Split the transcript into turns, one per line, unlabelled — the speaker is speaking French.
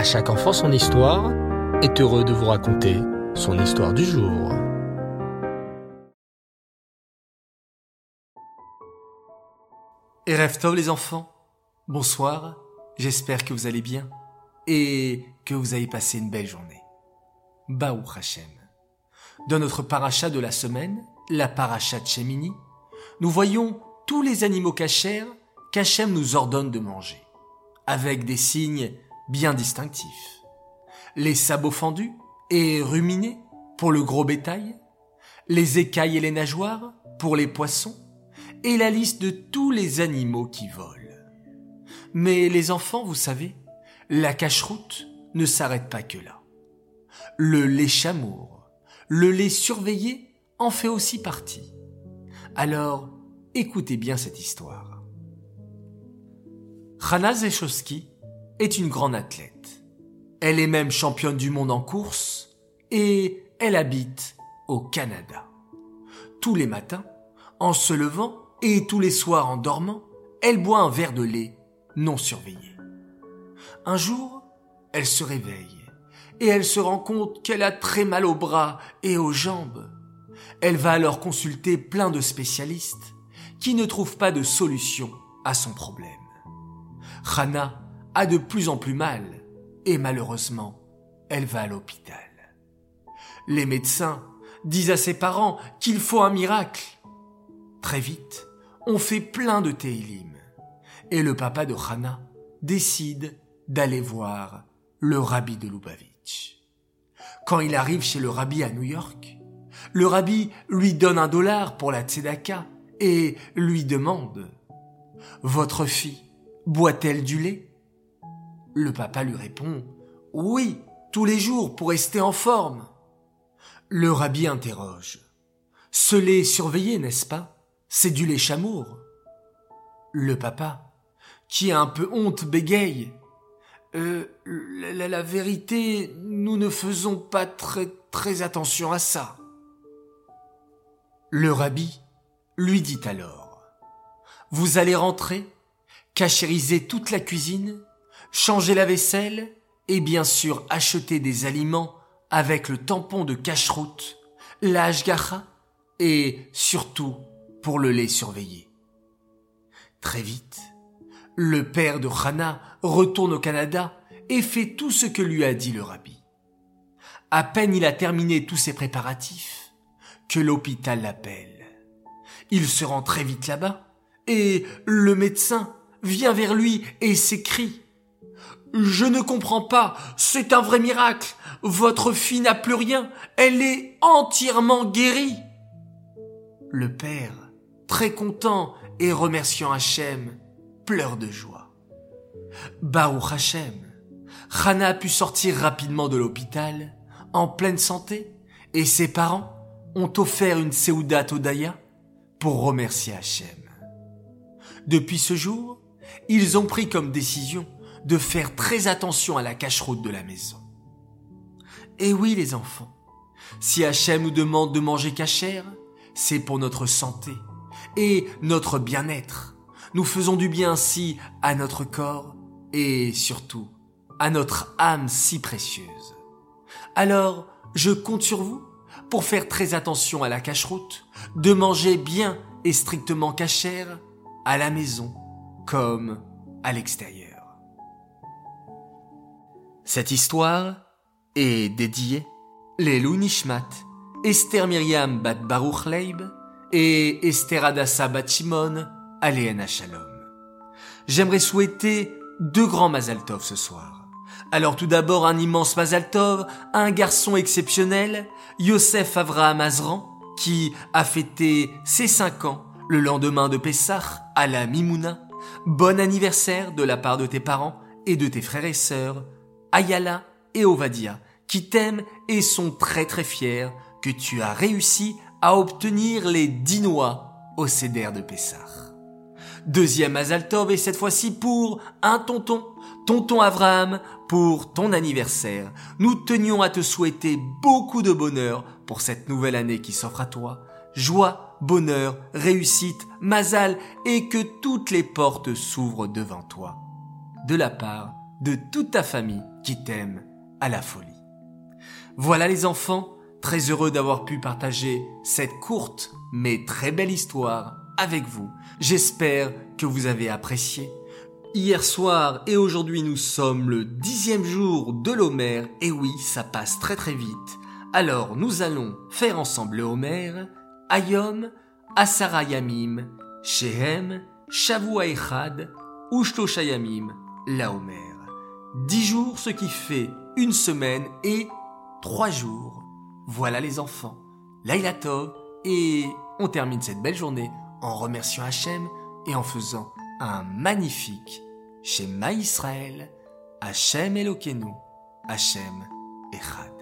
À chaque enfant son histoire est heureux de vous raconter son histoire du jour.
Et Tov les enfants, bonsoir, j'espère que vous allez bien et que vous avez passé une belle journée. Baou Hashem. Dans notre paracha de la semaine, la paracha de Shemini, nous voyons tous les animaux cachers qu'Hachem nous ordonne de manger, avec des signes bien distinctifs. Les sabots fendus et ruminés pour le gros bétail, les écailles et les nageoires pour les poissons, et la liste de tous les animaux qui volent. Mais les enfants, vous savez, la cacheroute ne s'arrête pas que là. Le lait chamour, le lait surveillé en fait aussi partie. Alors, écoutez bien cette histoire. Est une grande athlète. Elle est même championne du monde en course et elle habite au Canada. Tous les matins, en se levant et tous les soirs en dormant, elle boit un verre de lait non surveillé. Un jour, elle se réveille et elle se rend compte qu'elle a très mal aux bras et aux jambes. Elle va alors consulter plein de spécialistes qui ne trouvent pas de solution à son problème. Rana a de plus en plus mal et malheureusement, elle va à l'hôpital. Les médecins disent à ses parents qu'il faut un miracle. Très vite, on fait plein de télim et le papa de Rana décide d'aller voir le rabbi de Lubavitch. Quand il arrive chez le rabbi à New York, le rabbi lui donne un dollar pour la tzedaka et lui demande Votre fille boit-elle du lait? Le papa lui répond Oui, tous les jours pour rester en forme. Le rabbi interroge Ce lait surveillé, n'est-ce pas? C'est du lait chamour. Le papa, qui a un peu honte, bégaye euh, la, vérité, nous ne faisons pas très, très attention à ça. Le rabbi lui dit alors, vous allez rentrer, cachériser toute la cuisine, changer la vaisselle et bien sûr acheter des aliments avec le tampon de cache-route, la et surtout pour le lait surveillé. Très vite, le père de Hana retourne au Canada et fait tout ce que lui a dit le rabbi. À peine il a terminé tous ses préparatifs que l'hôpital l'appelle. Il se rend très vite là-bas et le médecin vient vers lui et s'écrie je ne comprends pas, c'est un vrai miracle. Votre fille n'a plus rien, elle est entièrement guérie. Le père, très content et remerciant Hachem, pleure de joie. Baruch Hashem, Hana a pu sortir rapidement de l'hôpital, en pleine santé, et ses parents ont offert une Seudat Odaya pour remercier Hachem. Depuis ce jour, ils ont pris comme décision de faire très attention à la cache-route de la maison. Et oui, les enfants, si Hachem nous demande de manger cachère, c'est pour notre santé et notre bien-être nous faisons du bien ainsi à notre corps et surtout à notre âme si précieuse. Alors, je compte sur vous pour faire très attention à la cache-route, de manger bien et strictement cachère à la maison comme à l'extérieur. Cette histoire est dédiée les Nishmat, Esther Myriam Bat Baruch Leib et Esther Adassa Bat Shimon Aléana Shalom. J'aimerais souhaiter deux grands Mazaltov ce soir. Alors tout d'abord un immense Mazaltov un garçon exceptionnel, Yosef Avraham Azran, qui a fêté ses cinq ans le lendemain de Pessah à la Mimouna. Bon anniversaire de la part de tes parents et de tes frères et sœurs, Ayala et Ovadia, qui t'aiment et sont très très fiers que tu as réussi à obtenir les dix noix au céder de Pessah. Deuxième Azaltov et cette fois-ci pour un tonton, tonton Abraham, pour ton anniversaire. Nous tenions à te souhaiter beaucoup de bonheur pour cette nouvelle année qui s'offre à toi. Joie, bonheur, réussite, mazal et que toutes les portes s'ouvrent devant toi. De la part de toute ta famille qui t'aime à la folie. Voilà les enfants, très heureux d'avoir pu partager cette courte mais très belle histoire avec vous. J'espère que vous avez apprécié. Hier soir et aujourd'hui nous sommes le dixième jour de l'Homère et oui ça passe très très vite. Alors nous allons faire ensemble le Homère, Ayom, Asara Yamim, Shehem, Shavuot Echad, Ushto Shayamim, la Homère. 10 jours, ce qui fait une semaine et 3 jours. Voilà les enfants. Laila Tov et on termine cette belle journée en remerciant Hachem et en faisant un magnifique Shema Israël. Hachem Elokenu, Hachem Echad.